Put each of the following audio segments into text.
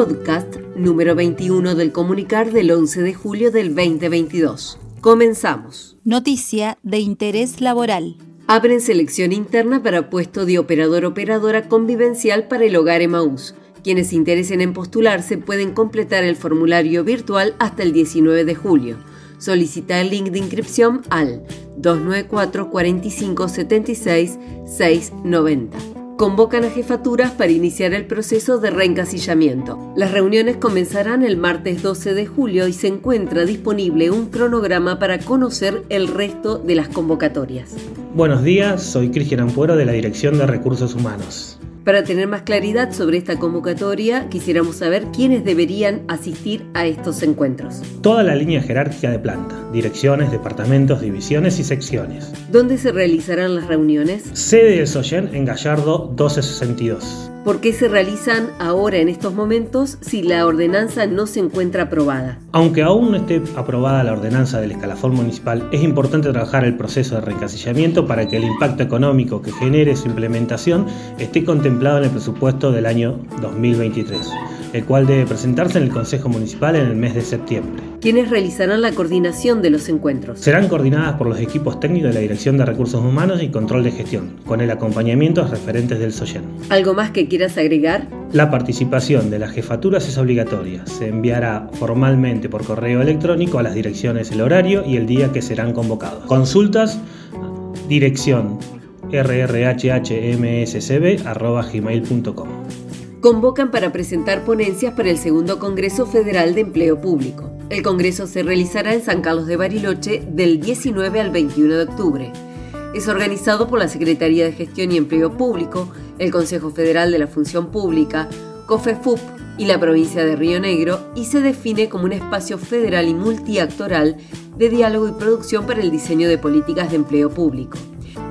podcast número 21 del comunicar del 11 de julio del 2022. Comenzamos. Noticia de interés laboral. Abren selección interna para puesto de operador-operadora convivencial para el hogar Emaús. Quienes se interesen en postularse pueden completar el formulario virtual hasta el 19 de julio. Solicita el link de inscripción al 294 45 76 690 convocan a jefaturas para iniciar el proceso de reencasillamiento. Las reuniones comenzarán el martes 12 de julio y se encuentra disponible un cronograma para conocer el resto de las convocatorias. Buenos días, soy Cristian Ampuero de la Dirección de Recursos Humanos. Para tener más claridad sobre esta convocatoria, quisiéramos saber quiénes deberían asistir a estos encuentros. Toda la línea jerárquica de planta, direcciones, departamentos, divisiones y secciones. ¿Dónde se realizarán las reuniones? Sede del Soyen en Gallardo 1262. ¿Por qué se realizan ahora en estos momentos si la ordenanza no se encuentra aprobada? Aunque aún no esté aprobada la ordenanza del escalafón municipal, es importante trabajar el proceso de reencasillamiento para que el impacto económico que genere su implementación esté contemplado en el presupuesto del año 2023, el cual debe presentarse en el Consejo Municipal en el mes de septiembre. ¿Quiénes realizarán la coordinación de los encuentros? Serán coordinadas por los equipos técnicos de la Dirección de Recursos Humanos y Control de Gestión, con el acompañamiento a referentes del SOYEN. ¿Algo más que quieras agregar? La participación de las jefaturas es obligatoria. Se enviará formalmente por correo electrónico a las direcciones el horario y el día que serán convocados. Consultas, dirección rrhhmscb.gmail.com Convocan para presentar ponencias para el segundo Congreso Federal de Empleo Público. El Congreso se realizará en San Carlos de Bariloche del 19 al 21 de octubre. Es organizado por la Secretaría de Gestión y Empleo Público, el Consejo Federal de la Función Pública, COFEFUP y la provincia de Río Negro y se define como un espacio federal y multiactoral de diálogo y producción para el diseño de políticas de empleo público.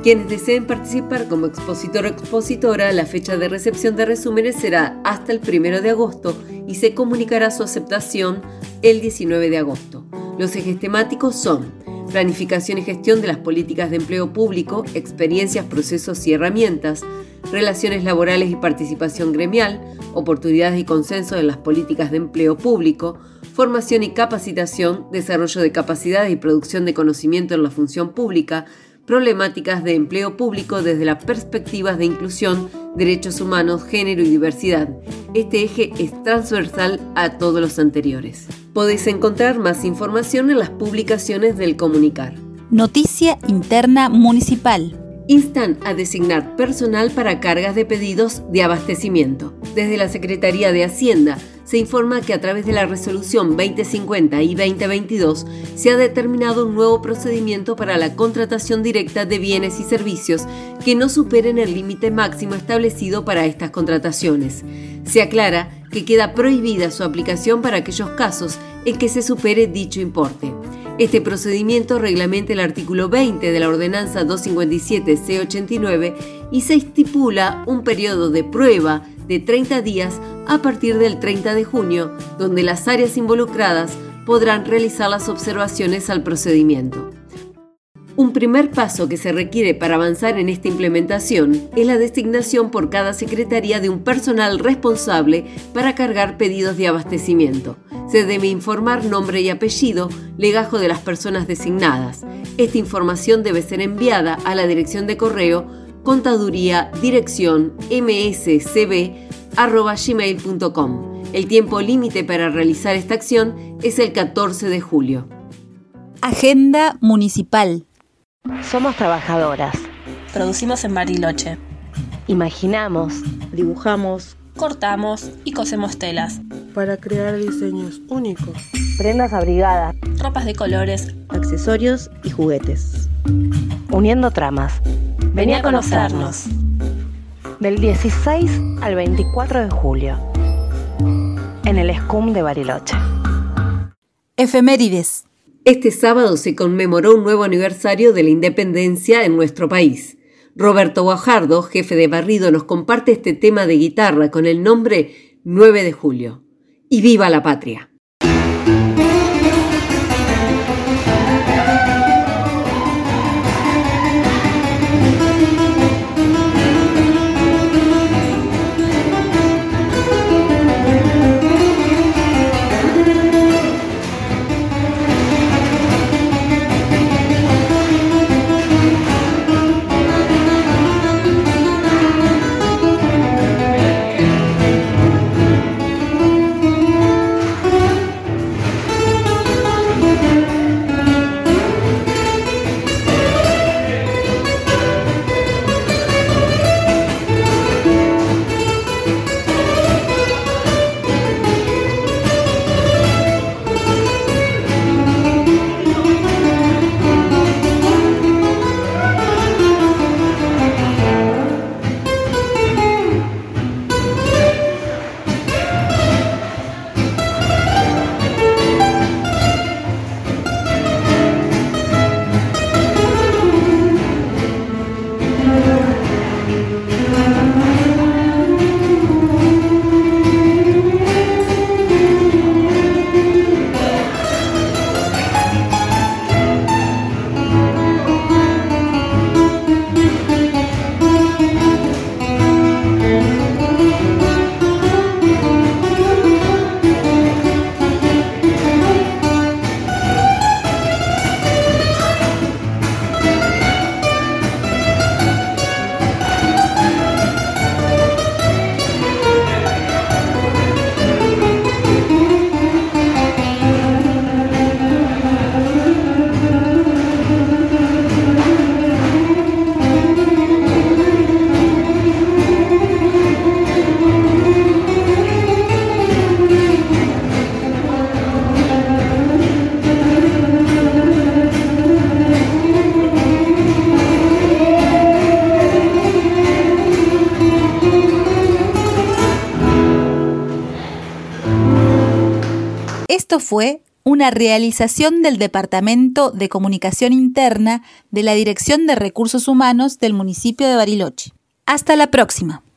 Quienes deseen participar como expositor o expositora, la fecha de recepción de resúmenes será hasta el 1 de agosto y se comunicará su aceptación el 19 de agosto. Los ejes temáticos son planificación y gestión de las políticas de empleo público, experiencias, procesos y herramientas, relaciones laborales y participación gremial, oportunidades y consenso en las políticas de empleo público, formación y capacitación, desarrollo de capacidades y producción de conocimiento en la función pública, problemáticas de empleo público desde las perspectivas de inclusión, derechos humanos, género y diversidad. Este eje es transversal a todos los anteriores. Podéis encontrar más información en las publicaciones del comunicar. Noticia interna municipal instan a designar personal para cargas de pedidos de abastecimiento. Desde la Secretaría de Hacienda se informa que a través de la resolución 2050 y 2022 se ha determinado un nuevo procedimiento para la contratación directa de bienes y servicios que no superen el límite máximo establecido para estas contrataciones. Se aclara que queda prohibida su aplicación para aquellos casos en que se supere dicho importe. Este procedimiento reglamenta el artículo 20 de la Ordenanza 257-C89 y se estipula un periodo de prueba de 30 días a partir del 30 de junio, donde las áreas involucradas podrán realizar las observaciones al procedimiento. Un primer paso que se requiere para avanzar en esta implementación es la designación por cada secretaría de un personal responsable para cargar pedidos de abastecimiento. Se debe informar nombre y apellido, legajo de las personas designadas. Esta información debe ser enviada a la dirección de correo contaduría dirección mscb.gmail.com. El tiempo límite para realizar esta acción es el 14 de julio. Agenda Municipal somos trabajadoras. Producimos en Bariloche. Imaginamos, dibujamos, cortamos y cosemos telas. Para crear diseños únicos. Prendas abrigadas. Ropas de colores. Accesorios y juguetes. Uniendo tramas. Vení a conocernos. Del 16 al 24 de julio. En el SCUM de Bariloche. Efemérides. Este sábado se conmemoró un nuevo aniversario de la independencia en nuestro país. Roberto Guajardo, jefe de barrido, nos comparte este tema de guitarra con el nombre 9 de julio. ¡Y viva la patria! Esto fue una realización del Departamento de Comunicación Interna de la Dirección de Recursos Humanos del municipio de Bariloche. Hasta la próxima.